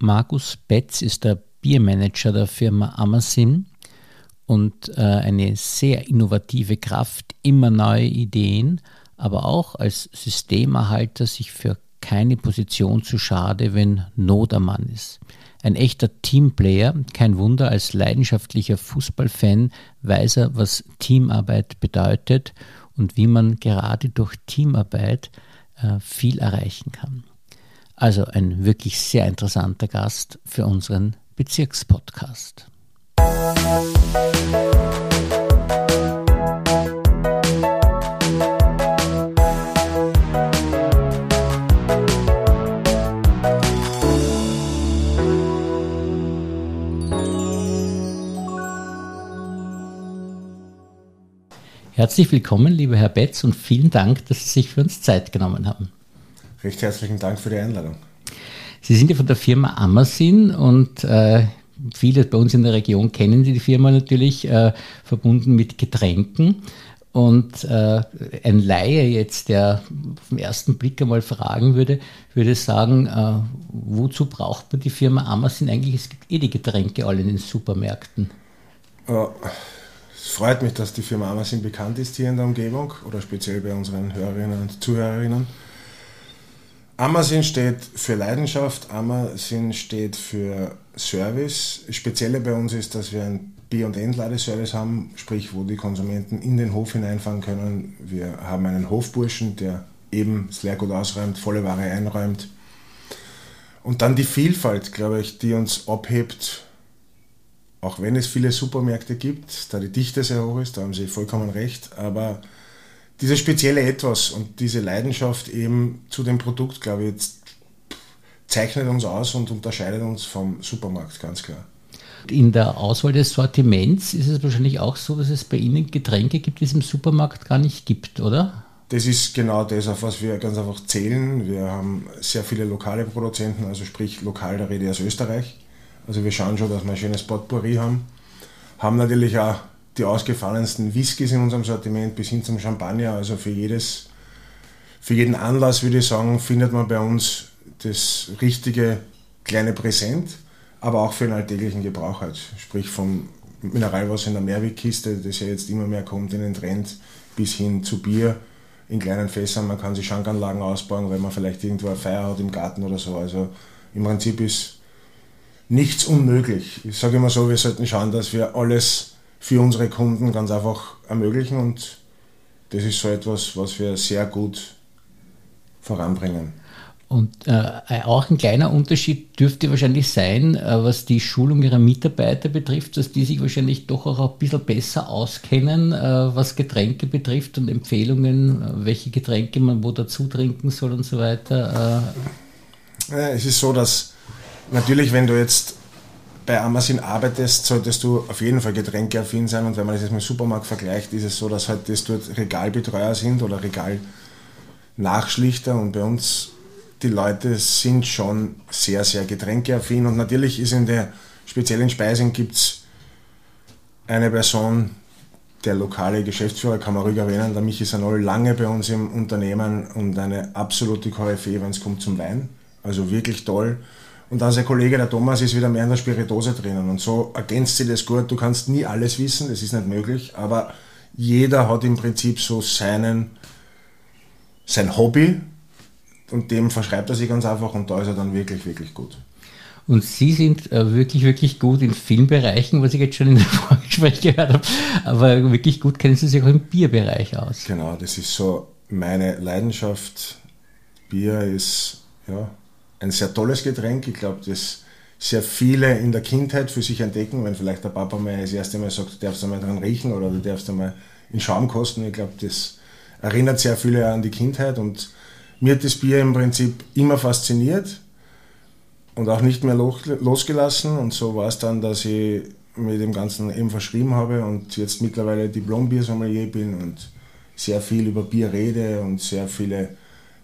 Markus Betz ist der Biermanager der Firma Amazon und äh, eine sehr innovative Kraft, immer neue Ideen, aber auch als Systemerhalter sich für keine Position zu schade, wenn Not am Mann ist. Ein echter Teamplayer, kein Wunder, als leidenschaftlicher Fußballfan weiß er, was Teamarbeit bedeutet und wie man gerade durch Teamarbeit äh, viel erreichen kann. Also ein wirklich sehr interessanter Gast für unseren Bezirkspodcast. Herzlich willkommen, lieber Herr Betz, und vielen Dank, dass Sie sich für uns Zeit genommen haben. Recht herzlichen Dank für die Einladung. Sie sind ja von der Firma Amazon und äh, viele bei uns in der Region kennen die Firma natürlich, äh, verbunden mit Getränken. Und äh, ein Laie jetzt, der auf den ersten Blick einmal fragen würde, würde sagen, äh, wozu braucht man die Firma Amazon eigentlich? Es gibt eh die Getränke alle in den Supermärkten. Es freut mich, dass die Firma Amazon bekannt ist hier in der Umgebung oder speziell bei unseren Hörerinnen und Zuhörerinnen. Amazon steht für Leidenschaft, Amazon steht für Service. Spezielle bei uns ist, dass wir Bier- und Entladeservice haben, sprich, wo die Konsumenten in den Hof hineinfahren können. Wir haben einen Hofburschen, der eben das Leergut ausräumt, volle Ware einräumt. Und dann die Vielfalt, glaube ich, die uns abhebt, auch wenn es viele Supermärkte gibt, da die Dichte sehr hoch ist, da haben Sie vollkommen recht, aber dieses spezielle Etwas und diese Leidenschaft eben zu dem Produkt, glaube ich, zeichnet uns aus und unterscheidet uns vom Supermarkt, ganz klar. In der Auswahl des Sortiments ist es wahrscheinlich auch so, dass es bei Ihnen Getränke gibt, die es im Supermarkt gar nicht gibt, oder? Das ist genau das, auf was wir ganz einfach zählen. Wir haben sehr viele lokale Produzenten, also sprich lokal, da rede aus Österreich. Also wir schauen schon, dass wir ein schönes Potpourri haben. Haben natürlich auch die ausgefallensten Whiskys in unserem Sortiment bis hin zum Champagner. Also für, jedes, für jeden Anlass, würde ich sagen, findet man bei uns das richtige kleine Präsent, aber auch für den alltäglichen Gebrauch halt. Sprich vom Mineralwasser in der Mehrweggkiste, das ja jetzt immer mehr kommt in den Trend, bis hin zu Bier in kleinen Fässern. Man kann sich Schankanlagen ausbauen, wenn man vielleicht irgendwo eine Feier hat im Garten oder so. Also im Prinzip ist nichts unmöglich. Ich sage immer so, wir sollten schauen, dass wir alles für unsere Kunden ganz einfach ermöglichen und das ist so etwas, was wir sehr gut voranbringen. Und äh, auch ein kleiner Unterschied dürfte wahrscheinlich sein, äh, was die Schulung ihrer Mitarbeiter betrifft, dass die sich wahrscheinlich doch auch ein bisschen besser auskennen, äh, was Getränke betrifft und Empfehlungen, äh, welche Getränke man wo dazu trinken soll und so weiter. Äh. Ja, es ist so, dass natürlich, wenn du jetzt bei Amazon arbeitest, solltest du auf jeden Fall getränkeaffin sein. Und wenn man das jetzt mit dem Supermarkt vergleicht, ist es so, dass halt das dort Regalbetreuer sind oder Regalnachschlichter. Und bei uns, die Leute sind schon sehr, sehr getränkeaffin. Und natürlich ist in der speziellen Speisung gibt es eine Person, der lokale Geschäftsführer, kann man ruhig erwähnen, der Michi Sanol, lange bei uns im Unternehmen und eine absolute Koryphäe, wenn es kommt zum Wein. Also wirklich toll. Und dann sein Kollege, der Thomas, ist wieder mehr in der Spiritose drinnen. Und so ergänzt sie das gut. Du kannst nie alles wissen, das ist nicht möglich, aber jeder hat im Prinzip so seinen, sein Hobby und dem verschreibt er sich ganz einfach und da ist er dann wirklich, wirklich gut. Und Sie sind äh, wirklich, wirklich gut in vielen Bereichen, was ich jetzt schon in der Vorgespräch gehört habe. Aber wirklich gut kennen Sie sich auch im Bierbereich aus. Genau, das ist so meine Leidenschaft. Bier ist, ja, ein sehr tolles Getränk. Ich glaube, das sehr viele in der Kindheit für sich entdecken, wenn vielleicht der Papa mal das erste Mal sagt, du darfst einmal dran riechen oder du darfst einmal in Schaum kosten. Ich glaube, das erinnert sehr viele an die Kindheit und mir hat das Bier im Prinzip immer fasziniert und auch nicht mehr losgelassen und so war es dann, dass ich mir dem Ganzen eben verschrieben habe und jetzt mittlerweile Diplom-Biersommelier bin und sehr viel über Bier rede und sehr viele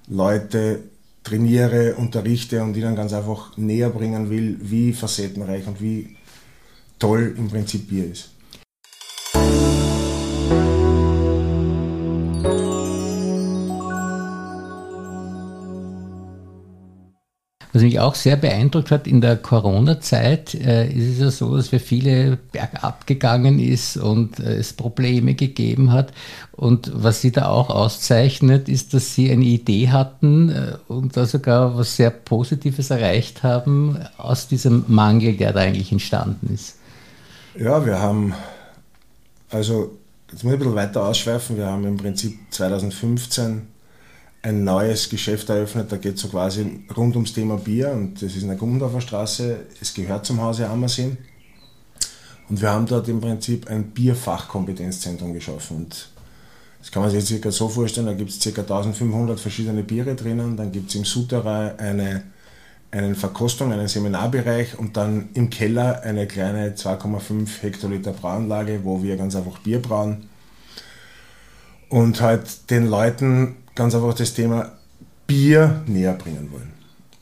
Leute trainiere, unterrichte und ihnen ganz einfach näher bringen will, wie facettenreich und wie toll im Prinzip Bier ist. Was mich auch sehr beeindruckt hat, in der Corona-Zeit äh, ist es ja so, dass wir viele bergab gegangen ist und äh, es Probleme gegeben hat. Und was Sie da auch auszeichnet, ist, dass Sie eine Idee hatten äh, und da sogar was sehr Positives erreicht haben aus diesem Mangel, der da eigentlich entstanden ist. Ja, wir haben, also jetzt muss ich ein bisschen weiter ausschweifen, wir haben im Prinzip 2015 ein neues Geschäft eröffnet, da geht es so quasi rund ums Thema Bier und das ist in der Gummendorfer Straße, es gehört zum Hause Ammersee. Und wir haben dort im Prinzip ein Bierfachkompetenzzentrum geschaffen. Und das kann man sich jetzt circa so vorstellen, da gibt es ca. 1500 verschiedene Biere drinnen, dann gibt es im Souterrain eine, eine Verkostung, einen Seminarbereich und dann im Keller eine kleine 2,5 Hektoliter Brauanlage, wo wir ganz einfach Bier brauen. Und halt den Leuten ganz einfach das Thema Bier näher bringen wollen.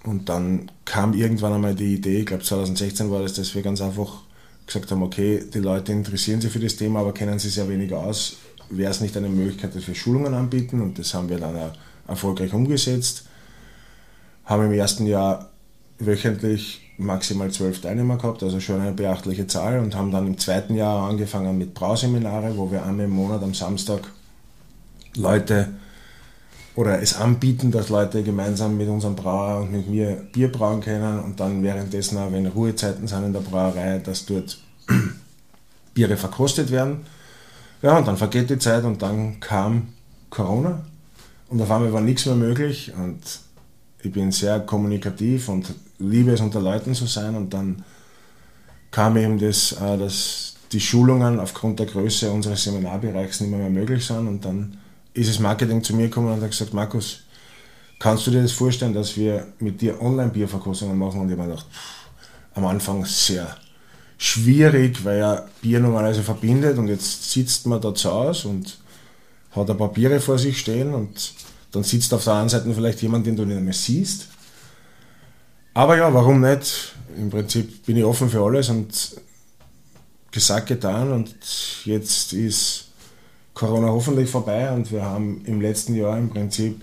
Und dann kam irgendwann einmal die Idee, ich glaube 2016 war das, dass wir ganz einfach gesagt haben, okay, die Leute interessieren sich für das Thema, aber kennen sich sehr weniger aus. Wäre es nicht eine Möglichkeit, dass wir Schulungen anbieten? Und das haben wir dann auch erfolgreich umgesetzt. Haben im ersten Jahr wöchentlich maximal zwölf Teilnehmer gehabt, also schon eine beachtliche Zahl und haben dann im zweiten Jahr angefangen mit Brauseminare, wo wir einmal im Monat am Samstag Leute oder es anbieten, dass Leute gemeinsam mit unserem Brauer und mit mir Bier brauen können und dann währenddessen auch, wenn Ruhezeiten sind in der Brauerei, dass dort Biere verkostet werden. Ja, und dann vergeht die Zeit und dann kam Corona und auf einmal war nichts mehr möglich und ich bin sehr kommunikativ und liebe es unter Leuten zu sein und dann kam eben das, äh, dass die Schulungen aufgrund der Größe unseres Seminarbereichs nicht mehr, mehr möglich sind und dann ist das Marketing zu mir gekommen und hat gesagt, Markus, kannst du dir das vorstellen, dass wir mit dir Online-Bierverkostungen machen? Und ich habe mir gedacht, pff, am Anfang sehr schwierig, weil ja Bier normalerweise verbindet und jetzt sitzt man da zu Hause und hat ein paar Biere vor sich stehen und dann sitzt auf der anderen Seite vielleicht jemand, den du nicht mehr siehst. Aber ja, warum nicht? Im Prinzip bin ich offen für alles und gesagt, getan und jetzt ist Corona hoffentlich vorbei und wir haben im letzten Jahr im Prinzip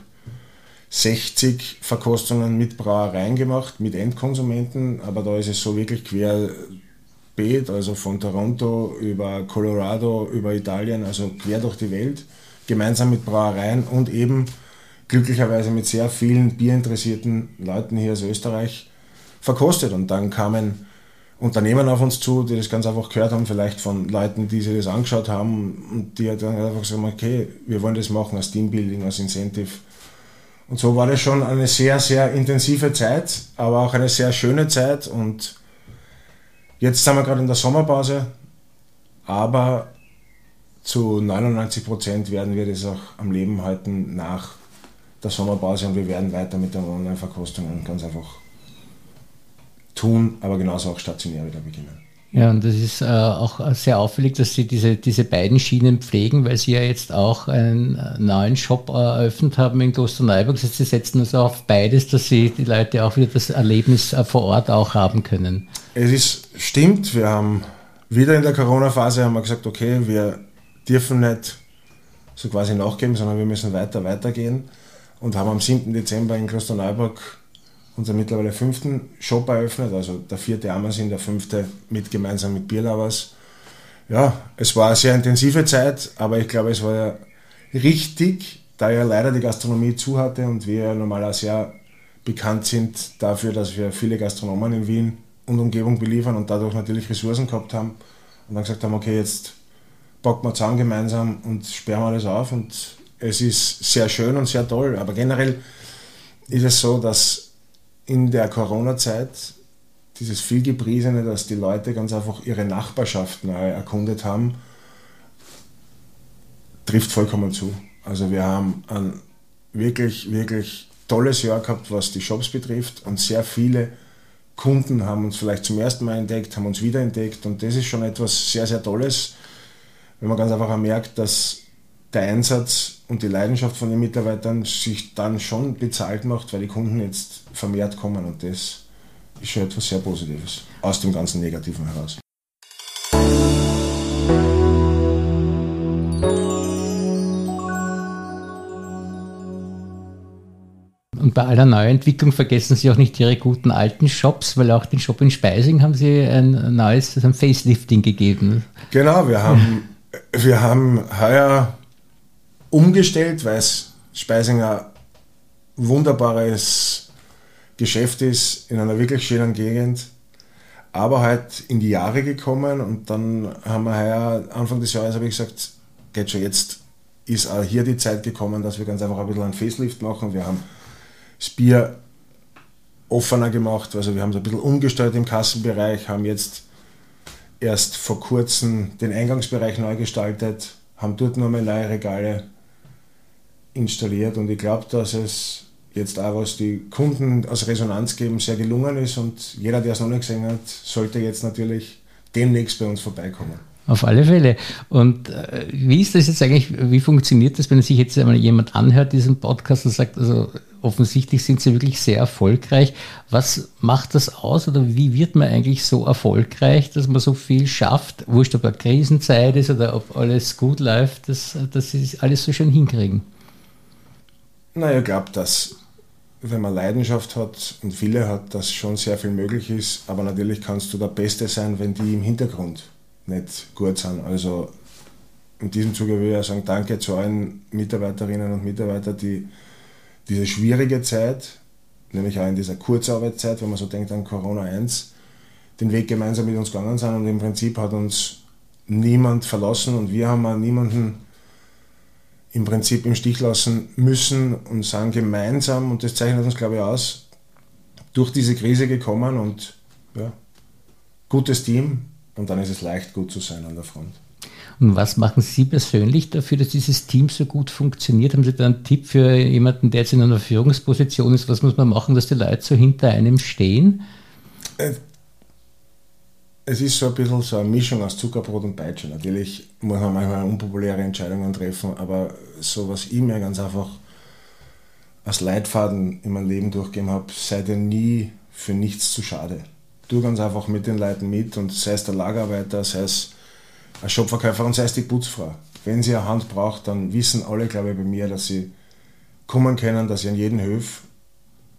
60 Verkostungen mit Brauereien gemacht, mit Endkonsumenten, aber da ist es so wirklich querbeet, also von Toronto über Colorado, über Italien, also quer durch die Welt, gemeinsam mit Brauereien und eben glücklicherweise mit sehr vielen bierinteressierten Leuten hier aus Österreich verkostet. Und dann kamen Unternehmen auf uns zu, die das ganz einfach gehört haben, vielleicht von Leuten, die sich das angeschaut haben und die dann einfach haben, okay, wir wollen das machen als Teambuilding, als Incentive. Und so war das schon eine sehr, sehr intensive Zeit, aber auch eine sehr schöne Zeit und jetzt sind wir gerade in der Sommerpause, aber zu 99 Prozent werden wir das auch am Leben halten nach der Sommerpause und wir werden weiter mit den Online-Verkostungen ganz einfach tun, aber genauso auch stationär wieder beginnen. Ja, und das ist äh, auch sehr auffällig, dass Sie diese, diese beiden Schienen pflegen, weil Sie ja jetzt auch einen äh, neuen Shop eröffnet haben in Klosterneuburg. Das heißt, Sie setzen also auf beides, dass Sie die Leute auch wieder das Erlebnis äh, vor Ort auch haben können. Es ist, stimmt, wir haben wieder in der Corona-Phase haben wir gesagt, okay, wir dürfen nicht so quasi nachgeben, sondern wir müssen weiter, weitergehen und haben am 7. Dezember in Klosterneuburg unseren mittlerweile fünften Shop eröffnet, also der vierte Amazon, der fünfte mit gemeinsam mit Bierlovers. Ja, es war eine sehr intensive Zeit, aber ich glaube, es war ja richtig, da ja leider die Gastronomie zu hatte und wir ja normal sehr bekannt sind dafür, dass wir viele Gastronomen in Wien und Umgebung beliefern und dadurch natürlich Ressourcen gehabt haben und dann gesagt haben, okay, jetzt packen wir zusammen gemeinsam und sperren alles auf und es ist sehr schön und sehr toll, aber generell ist es so, dass in der Corona-Zeit dieses vielgepriesene, dass die Leute ganz einfach ihre Nachbarschaften erkundet haben, trifft vollkommen zu. Also wir haben ein wirklich, wirklich tolles Jahr gehabt, was die Shops betrifft und sehr viele Kunden haben uns vielleicht zum ersten Mal entdeckt, haben uns wiederentdeckt und das ist schon etwas sehr, sehr Tolles, wenn man ganz einfach merkt, dass der Einsatz und die Leidenschaft von den Mitarbeitern sich dann schon bezahlt macht, weil die Kunden jetzt vermehrt kommen und das ist schon etwas sehr Positives aus dem ganzen Negativen heraus. Und bei aller Neuentwicklung vergessen Sie auch nicht Ihre guten alten Shops, weil auch den Shop in Speising haben Sie ein neues ein Facelifting gegeben. Genau, wir haben, wir haben heuer umgestellt, weil es Speisinger wunderbares Geschäft ist in einer wirklich schönen Gegend, aber halt in die Jahre gekommen und dann haben wir heuer, Anfang des Jahres habe ich gesagt, geht schon jetzt ist auch hier die Zeit gekommen, dass wir ganz einfach ein bisschen einen Facelift machen. Wir haben das Bier offener gemacht, also wir haben es ein bisschen umgestellt im Kassenbereich, haben jetzt erst vor kurzem den Eingangsbereich neu gestaltet, haben dort nochmal neue Regale installiert und ich glaube, dass es jetzt auch, was die Kunden als Resonanz geben, sehr gelungen ist und jeder, der es noch nicht gesehen hat, sollte jetzt natürlich demnächst bei uns vorbeikommen. Auf alle Fälle. Und äh, wie ist das jetzt eigentlich, wie funktioniert das, wenn sich jetzt einmal jemand anhört, diesen Podcast und sagt, also offensichtlich sind sie wirklich sehr erfolgreich. Was macht das aus oder wie wird man eigentlich so erfolgreich, dass man so viel schafft, wurscht ob eine Krisenzeit ist oder ob alles gut läuft, dass, dass sie alles so schön hinkriegen? Naja, ich glaube, dass wenn man Leidenschaft hat und viele hat, dass schon sehr viel möglich ist, aber natürlich kannst du der Beste sein, wenn die im Hintergrund nicht gut sind. Also in diesem Zuge will ich auch sagen, danke zu allen Mitarbeiterinnen und Mitarbeitern, die diese schwierige Zeit, nämlich auch in dieser Kurzarbeitszeit, wenn man so denkt an Corona 1, den Weg gemeinsam mit uns gegangen sind und im Prinzip hat uns niemand verlassen und wir haben auch niemanden im Prinzip im Stich lassen müssen und sind gemeinsam, und das zeichnet uns, glaube ich, aus, durch diese Krise gekommen und ja, gutes Team und dann ist es leicht, gut zu sein an der Front. Und was machen Sie persönlich dafür, dass dieses Team so gut funktioniert? Haben Sie da einen Tipp für jemanden, der jetzt in einer Führungsposition ist? Was muss man machen, dass die Leute so hinter einem stehen? Es ist so ein bisschen so eine Mischung aus Zuckerbrot und Peitsche. Natürlich muss man manchmal unpopuläre Entscheidungen treffen, aber so was ich mir ganz einfach als Leitfaden in meinem Leben durchgegeben habe, sei dir nie für nichts zu schade. Tu ganz einfach mit den Leuten mit und sei es der Lagerarbeiter, sei es ein Shopverkäufer und sei es die Putzfrau. Wenn sie eine Hand braucht, dann wissen alle, glaube ich, bei mir, dass sie kommen können, dass ich an jeden Höf,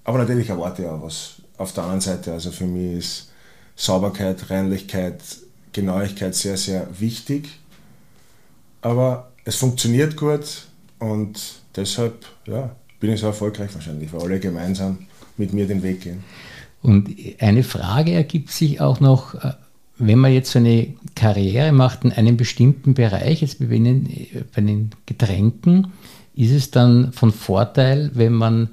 aber natürlich erwarte ich auch was auf der anderen Seite. Also für mich ist Sauberkeit, Reinlichkeit, Genauigkeit sehr, sehr wichtig. Aber es funktioniert gut und deshalb ja, bin ich so erfolgreich wahrscheinlich, weil alle gemeinsam mit mir den Weg gehen. Und eine Frage ergibt sich auch noch, äh, wenn man jetzt so eine Karriere macht in einem bestimmten Bereich, jetzt bei den, bei den Getränken, ist es dann von Vorteil, wenn man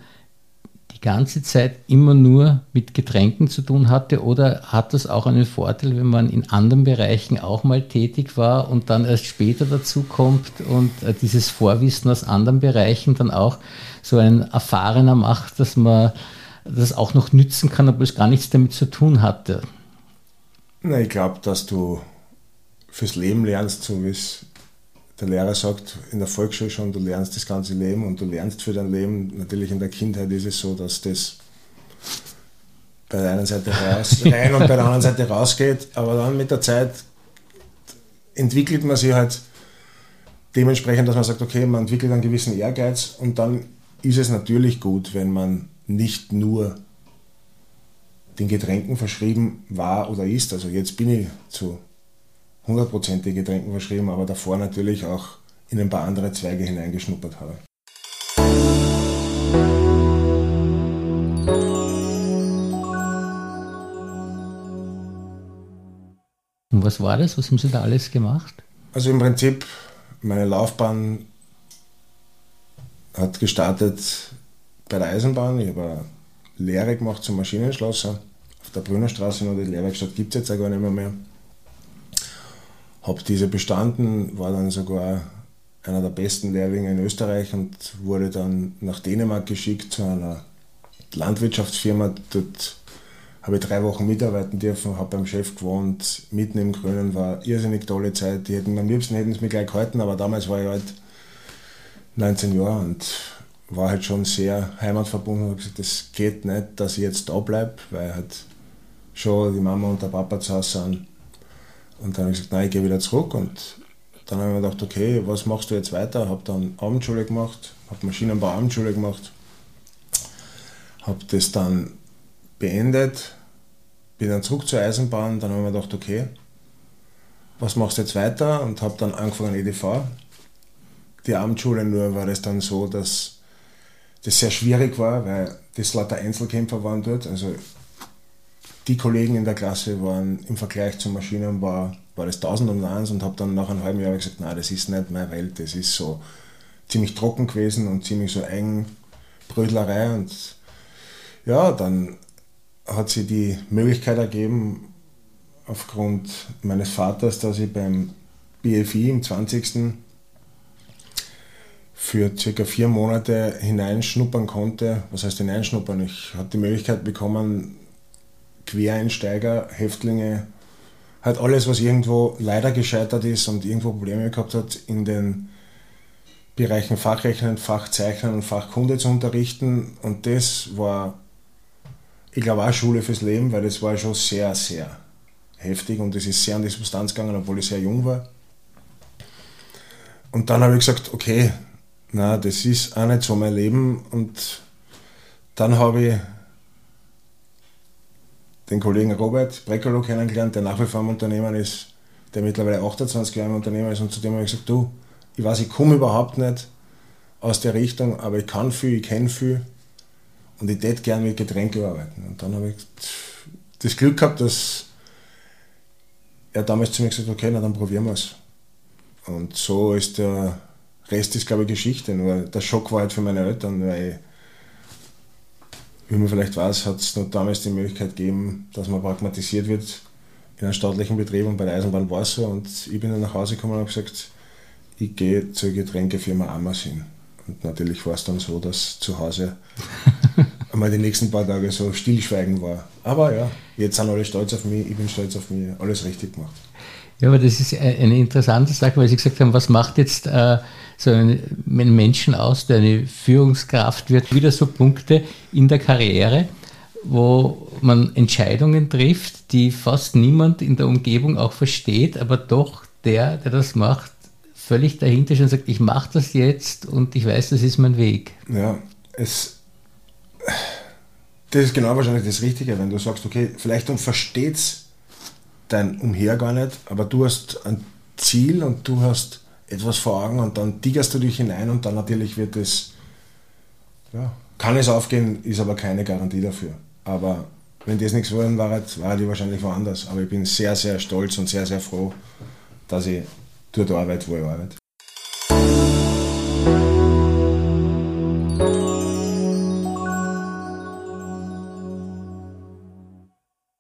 die ganze Zeit immer nur mit Getränken zu tun hatte oder hat das auch einen Vorteil, wenn man in anderen Bereichen auch mal tätig war und dann erst später dazu kommt und äh, dieses Vorwissen aus anderen Bereichen dann auch so ein erfahrener macht, dass man das auch noch nützen kann, obwohl es gar nichts damit zu tun hatte? Na, ich glaube, dass du fürs Leben lernst, so wie es der Lehrer sagt in der Volksschule schon, du lernst das ganze Leben und du lernst für dein Leben. Natürlich in der Kindheit ist es so, dass das bei der einen Seite raus, rein und bei der anderen Seite rausgeht, aber dann mit der Zeit entwickelt man sich halt dementsprechend, dass man sagt, okay, man entwickelt einen gewissen Ehrgeiz und dann ist es natürlich gut, wenn man nicht nur den Getränken verschrieben war oder ist. Also jetzt bin ich zu hundertprozentig Getränken verschrieben, aber davor natürlich auch in ein paar andere Zweige hineingeschnuppert habe. Und was war das? Was haben Sie da alles gemacht? Also im Prinzip, meine Laufbahn hat gestartet bei der Eisenbahn. Ich habe eine Lehre gemacht zum Maschinenschlosser. Auf der Brünnerstraße, nur die Lehrwerkstatt gibt es jetzt auch gar nicht mehr. mehr habe diese bestanden, war dann sogar einer der besten Lehrlinge in Österreich und wurde dann nach Dänemark geschickt zu einer Landwirtschaftsfirma. Dort habe ich drei Wochen mitarbeiten dürfen, habe beim Chef gewohnt, mitten im Grünen, war irrsinnig tolle Zeit. Die hätten am liebsten hätten es mir gleich gehalten, aber damals war ich halt 19 Jahre und war halt schon sehr heimatverbunden und habe gesagt, das geht nicht, dass ich jetzt da bleibe, weil halt schon die Mama und der Papa zu Hause sind. Und dann habe ich gesagt, nein, ich gehe wieder zurück. Und dann habe ich mir gedacht, okay, was machst du jetzt weiter? Habe dann Abendschule gemacht, habe Maschinenbau Abendschule gemacht. habe das dann beendet, bin dann zurück zur Eisenbahn, dann habe ich mir gedacht, okay, was machst du jetzt weiter? Und habe dann angefangen EDV. Die Abendschule nur war es dann so, dass das sehr schwierig war, weil das lauter Einzelkämpfer waren dort. Also die Kollegen in der Klasse waren im Vergleich zum Maschinenbau war das 1000 und eins und habe dann nach einem halben Jahr gesagt, nein, das ist nicht meine Welt, das ist so ziemlich trocken gewesen und ziemlich so eng Brödlerei und ja, dann hat sie die Möglichkeit ergeben, aufgrund meines Vaters, dass ich beim BFI im 20. für circa vier Monate hineinschnuppern konnte. Was heißt hineinschnuppern? Ich hatte die Möglichkeit bekommen, Quereinsteiger, Häftlinge, halt alles, was irgendwo leider gescheitert ist und irgendwo Probleme gehabt hat, in den Bereichen Fachrechnen, Fachzeichnen und Fachkunde zu unterrichten. Und das war, ich glaube, auch Schule fürs Leben, weil das war schon sehr, sehr heftig und es ist sehr an die Substanz gegangen, obwohl ich sehr jung war. Und dann habe ich gesagt, okay, na, das ist auch nicht so mein Leben. Und dann habe ich den Kollegen Robert Breckerloh kennengelernt, der nach wie vor im Unternehmen ist, der mittlerweile 28 Jahre im Unternehmen ist. Und zu dem habe ich gesagt, du, ich weiß, ich komme überhaupt nicht aus der Richtung, aber ich kann viel, ich kenne viel und ich hätte gerne mit Getränken arbeiten. Und dann habe ich das Glück gehabt, dass er damals zu mir gesagt hat, okay, na dann probieren wir es. Und so ist der Rest ist, glaube ich, Geschichte. Nur der Schock war halt für meine Eltern, weil, wie man vielleicht weiß, hat es noch damals die Möglichkeit gegeben, dass man pragmatisiert wird in einem staatlichen Betrieb und bei der Eisenbahn war es so. Und ich bin dann nach Hause gekommen und habe gesagt, ich gehe zur Getränkefirma Amazon. Und natürlich war es dann so, dass zu Hause einmal die nächsten paar Tage so Stillschweigen war. Aber ja, jetzt sind alle stolz auf mich, ich bin stolz auf mich, alles richtig gemacht. Ja, aber das ist eine interessante Sache, weil Sie gesagt haben, was macht jetzt äh, so einen Menschen aus, der eine Führungskraft wird? Wieder so Punkte in der Karriere, wo man Entscheidungen trifft, die fast niemand in der Umgebung auch versteht, aber doch der, der das macht, völlig dahinter und sagt, ich mache das jetzt und ich weiß, das ist mein Weg. Ja, es das ist genau wahrscheinlich das Richtige, wenn du sagst, okay, vielleicht versteht es dein Umher gar nicht, aber du hast ein Ziel und du hast etwas vor Augen und dann tigerst du dich hinein und dann natürlich wird es, ja, kann es aufgehen, ist aber keine Garantie dafür. Aber wenn das nichts wollen war, war die wahrscheinlich woanders. Aber ich bin sehr, sehr stolz und sehr, sehr froh, dass ich dort arbeite, wo ich arbeite.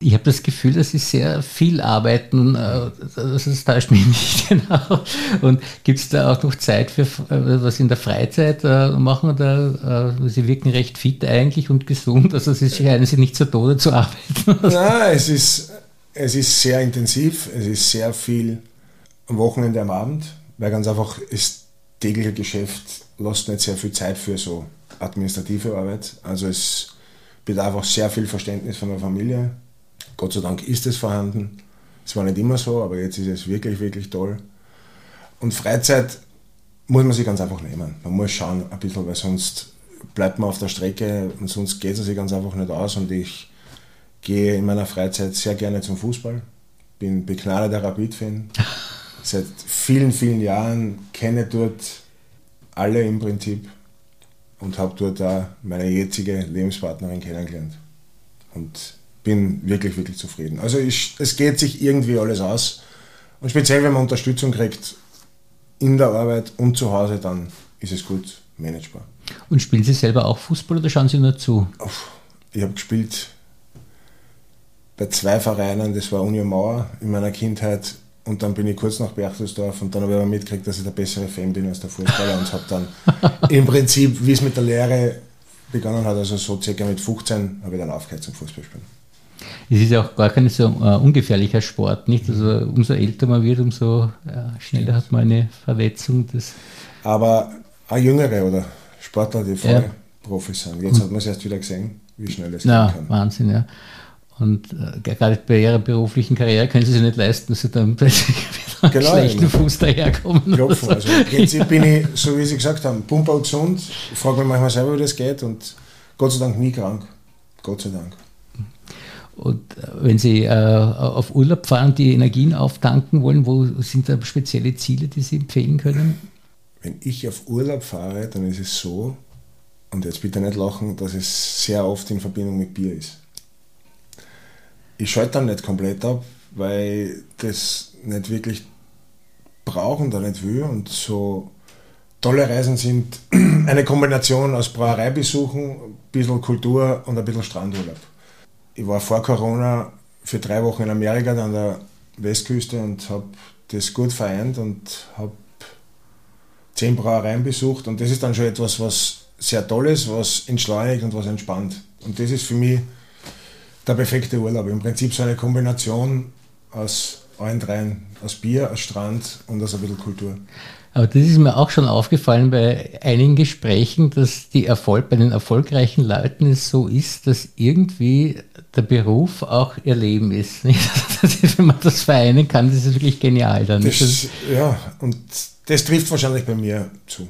Ich habe das Gefühl, dass Sie sehr viel arbeiten. Äh, das täuscht mich nicht genau. Und gibt es da auch noch Zeit für äh, was in der Freizeit äh, machen? Oder Sie wirken recht fit eigentlich und gesund. Also Sie scheinen Sie nicht zu Tode zu arbeiten. Nein, es ist, es ist sehr intensiv. Es ist sehr viel am Wochenende, am Abend, weil ganz einfach das tägliche Geschäft lässt nicht sehr viel Zeit für so administrative Arbeit. Also es bedarf auch sehr viel Verständnis von der Familie Gott sei Dank ist es vorhanden. Es war nicht immer so, aber jetzt ist es wirklich, wirklich toll. Und Freizeit muss man sich ganz einfach nehmen. Man muss schauen ein bisschen, weil sonst bleibt man auf der Strecke und sonst geht es sich ganz einfach nicht aus. Und ich gehe in meiner Freizeit sehr gerne zum Fußball. Bin begnadeter Rapid-Fan. Seit vielen, vielen Jahren kenne dort alle im Prinzip und habe dort auch meine jetzige Lebenspartnerin kennengelernt. Und bin wirklich, wirklich zufrieden. Also ich, es geht sich irgendwie alles aus. Und speziell, wenn man Unterstützung kriegt in der Arbeit und zu Hause, dann ist es gut managebar. Und spielen Sie selber auch Fußball oder schauen Sie nur zu? Ich habe gespielt bei zwei Vereinen, das war Union Mauer in meiner Kindheit und dann bin ich kurz nach Berchtesdorf und dann habe ich aber mitgekriegt, dass ich der bessere Fan bin als der Fußballer und habe dann im Prinzip, wie es mit der Lehre begonnen hat, also so circa mit 15, habe ich dann aufgehört zum Fußballspielen. Es ist ja auch gar kein so äh, ungefährlicher Sport, nicht? Also umso älter man wird, umso äh, schneller hat man eine Verletzung. Das Aber auch Jüngere oder Sportler, die voll ja. Profis sind. Jetzt hat man es erst wieder gesehen, wie schnell es ja, gehen kann. Wahnsinn, ja. Und äh, gerade bei ihrer beruflichen Karriere können sie sich nicht leisten, dass sie dann plötzlich wieder genau, schlechten ja. Fuß daherkommen. Klopfen. Also im Prinzip bin ich, so wie Sie gesagt haben, pumper gesund. Ich frage mich manchmal selber, wie das geht und Gott sei Dank nie krank. Gott sei Dank. Und äh, wenn Sie äh, auf Urlaub fahren, die Energien auftanken wollen, wo sind da spezielle Ziele, die Sie empfehlen können? Wenn ich auf Urlaub fahre, dann ist es so, und jetzt bitte nicht lachen, dass es sehr oft in Verbindung mit Bier ist. Ich schalte dann nicht komplett ab, weil das nicht wirklich brauche und nicht will. Und so tolle Reisen sind eine Kombination aus Brauereibesuchen, ein bisschen Kultur und ein bisschen Strandurlaub. Ich war vor Corona für drei Wochen in Amerika an der Westküste und habe das gut vereint und habe zehn Brauereien besucht und das ist dann schon etwas, was sehr toll ist, was entschleunigt und was entspannt. Und das ist für mich der perfekte Urlaub. Im Prinzip so eine Kombination aus allen dreien, aus Bier, aus Strand und aus ein bisschen Kultur. Aber das ist mir auch schon aufgefallen bei einigen Gesprächen, dass die Erfolg bei den erfolgreichen Leuten es so ist, dass irgendwie der Beruf auch ihr Leben ist. Wenn man das vereinen kann, das ist wirklich genial. Dann. Das, ja, und das trifft wahrscheinlich bei mir zu.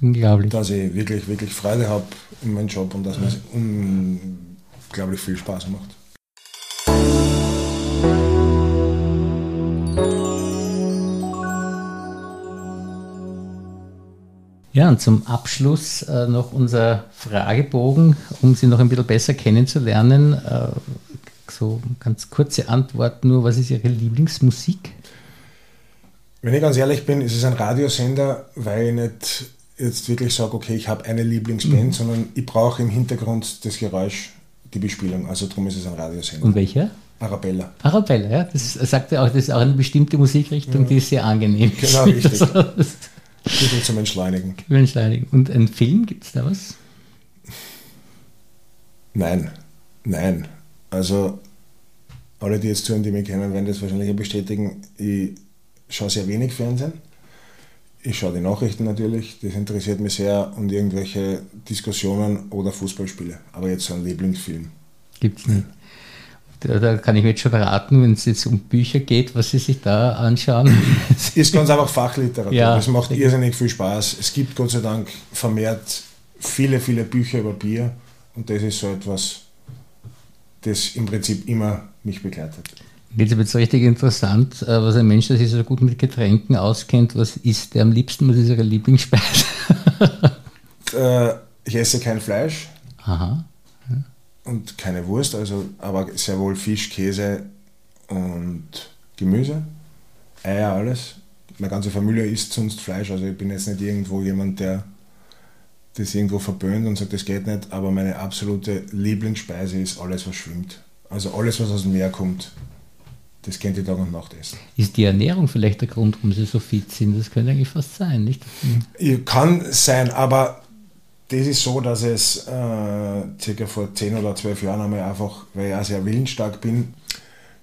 Unglaublich. Dass ich wirklich, wirklich Freude habe in meinem Job und dass mir es unglaublich viel Spaß macht. Ja, und zum Abschluss äh, noch unser Fragebogen, um Sie noch ein bisschen besser kennenzulernen. Äh, so ganz kurze Antwort nur, was ist Ihre Lieblingsmusik? Wenn ich ganz ehrlich bin, ist es ein Radiosender, weil ich nicht jetzt wirklich sage, okay, ich habe eine Lieblingsband, mhm. sondern ich brauche im Hintergrund das Geräusch, die Bespielung. Also darum ist es ein Radiosender. Und welcher? Arabella. Arabella, ja. Das sagt ja auch, das ist auch eine bestimmte Musikrichtung, ja. die ist sehr angenehm. Genau, richtig. Gut zum Entschleunigen. Entschleunigen. Und ein Film, gibt es da was? Nein, nein. Also alle, die jetzt zuhören, die mich kennen, werden das wahrscheinlich bestätigen. Ich schaue sehr wenig Fernsehen. Ich schaue die Nachrichten natürlich, das interessiert mich sehr und irgendwelche Diskussionen oder Fußballspiele. Aber jetzt so ein Lieblingsfilm. Gibt es nicht. Da, kann ich mir jetzt schon raten, wenn es jetzt um Bücher geht, was Sie sich da anschauen. Ist ganz einfach Fachliteratur. Ja, das macht irrsinnig viel Spaß. Es gibt Gott sei Dank vermehrt viele, viele Bücher über Bier und das ist so etwas, das im Prinzip immer mich begleitet. Jetzt wird es richtig interessant, äh, was ein Mensch, der sich so gut mit Getränken auskennt, was isst der am liebsten, was ist Ihre Lieblingsspeise? äh, ich esse kein Fleisch. Aha. Und keine Wurst, also, aber sehr wohl Fisch, Käse und Gemüse, Eier, alles. Meine ganze Familie isst sonst Fleisch, also ich bin jetzt nicht irgendwo jemand, der das irgendwo verböhnt und sagt, das geht nicht, aber meine absolute Lieblingsspeise ist alles, was schwimmt. Also alles, was aus dem Meer kommt, das kennt ihr Tag und Nacht essen. Ist die Ernährung vielleicht der Grund, warum sie so fit sind? Das könnte eigentlich fast sein, nicht? Kann sein, aber das ist so, dass es äh, circa vor 10 oder 12 Jahren einmal einfach, weil ich auch sehr willensstark bin,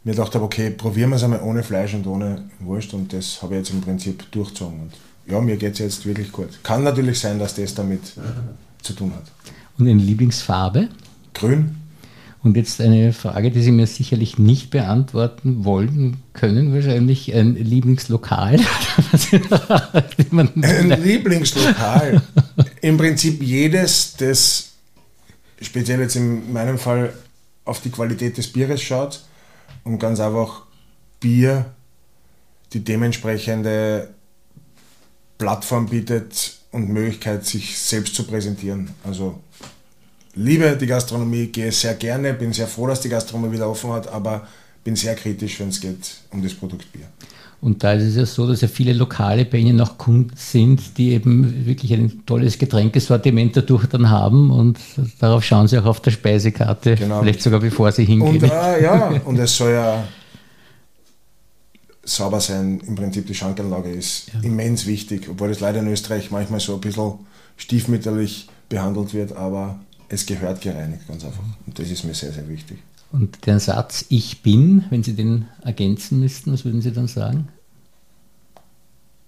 mir gedacht habe, okay, probieren wir es einmal ohne Fleisch und ohne Wurst und das habe ich jetzt im Prinzip durchgezogen. Und ja, mir geht es jetzt wirklich gut. Kann natürlich sein, dass das damit zu tun hat. Und eine Lieblingsfarbe? Grün. Und jetzt eine Frage, die Sie mir sicherlich nicht beantworten wollen können, wahrscheinlich ein Lieblingslokal. ein Lieblingslokal. Im Prinzip jedes, das speziell jetzt in meinem Fall auf die Qualität des Bieres schaut und ganz einfach Bier die dementsprechende Plattform bietet und Möglichkeit, sich selbst zu präsentieren. Also liebe die Gastronomie, gehe sehr gerne, bin sehr froh, dass die Gastronomie wieder offen hat, aber bin sehr kritisch, wenn es geht um das Produkt Bier. Und da ist es ja so, dass ja viele Lokale bei Ihnen auch Kunden sind, die eben wirklich ein tolles Getränkesortiment dadurch dann haben und darauf schauen Sie auch auf der Speisekarte, genau. vielleicht sogar bevor Sie hingehen. Und, äh, ja, und es soll ja sauber sein. Im Prinzip die Schankanlage ist ja. immens wichtig, obwohl es leider in Österreich manchmal so ein bisschen stiefmütterlich behandelt wird, aber es gehört gereinigt, ganz einfach. Und das ist mir sehr, sehr wichtig. Und den Satz Ich bin, wenn Sie den ergänzen müssten, was würden Sie dann sagen?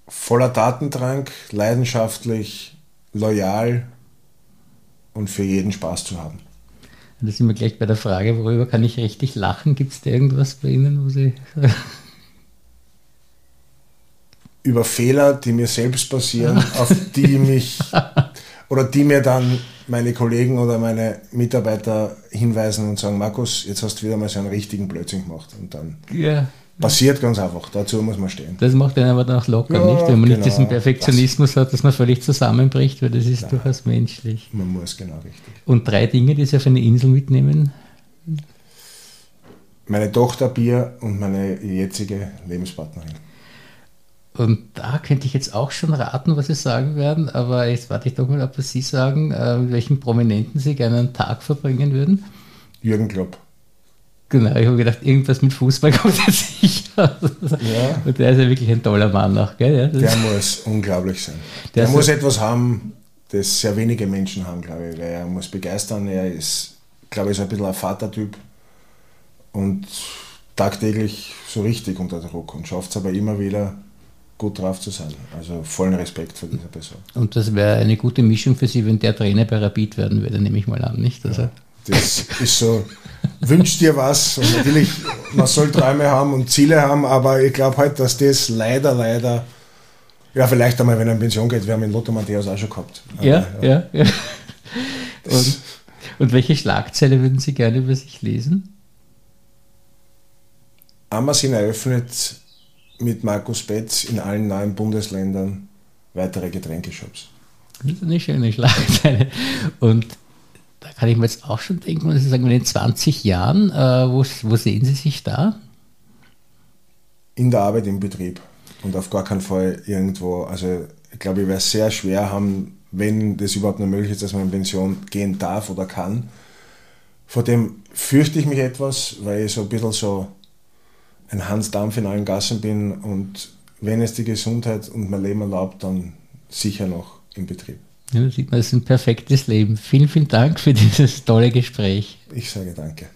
Voller Datendrang, leidenschaftlich, loyal und für jeden Spaß zu haben. Da sind wir gleich bei der Frage, worüber kann ich richtig lachen? Gibt es da irgendwas bei Ihnen, wo Sie. Über Fehler, die mir selbst passieren, auf die mich oder die mir dann meine Kollegen oder meine Mitarbeiter hinweisen und sagen, Markus, jetzt hast du wieder mal so einen richtigen Blödsinn gemacht. Und dann Ja, passiert ganz einfach. Dazu muss man stehen. das macht einen aber dann auch locker, Ja, nicht? Wenn man nicht genau. diesen Perfektionismus hat, dass man völlig zusammenbricht, weil das ist durchaus menschlich. Man muss genau richtig. Und drei Dinge, die Sie auf eine Insel mitnehmen? Meine Tochter Bier und meine jetzige Lebenspartnerin. Und da könnte ich jetzt auch schon raten, was Sie sagen werden, aber jetzt warte ich doch mal ab, was Sie sagen, äh, mit welchen Prominenten Sie gerne einen Tag verbringen würden. Jürgen Klopp. Genau, ich habe gedacht, irgendwas mit Fußball kommt jetzt sicher. Ja. Und der ist ja wirklich ein toller Mann auch, gell? Ja, Der muss unglaublich sein. Der Der, muss etwas haben, das sehr wenige Menschen haben, glaube ich. Weil er muss begeistern. Er ist, glaube ich, so ein bisschen ein Vatertyp und tagtäglich so richtig unter Druck und schafft es aber immer wieder gut drauf zu sein. Also vollen Respekt vor dieser Person. Und das wäre eine gute Mischung für Sie, wenn der Trainer bei Rapid werden würde, nehme ich mal an, nicht? Also, Das ist so, wünscht dir was und natürlich, man soll Träume haben und Ziele haben, aber ich glaube halt, dass das leider, leider, ja vielleicht einmal, wenn er in Pension geht, wir haben ihn Lothar Matthäus auch schon gehabt. Aber, ja, ja, ja. Und, und welche Schlagzeile würden Sie gerne über sich lesen? Amazon eröffnet mit Markus Betz in allen neuen Bundesländern weitere Getränkeshops. Das ist eine schöne Schlagzeile. Und da kann ich mir jetzt auch schon denken, wenn Sie sagen, in 20 Jahren, äh, wo, wo sehen Sie sich da? In der Arbeit im Betrieb und auf gar keinen Fall irgendwo. Also ich glaube, ich werde es sehr schwer haben, wenn das überhaupt noch möglich ist, dass man in Pension gehen darf oder kann. Vor dem fürchte ich mich etwas, weil ich so ein bisschen so ein Hans Dampf in allen Gassen bin und wenn es die Gesundheit und mein Leben erlaubt, dann sicher noch im Betrieb. Ja, sieht man, das ist ein perfektes Leben. Vielen, vielen Dank für dieses tolle Gespräch. Ich sage danke.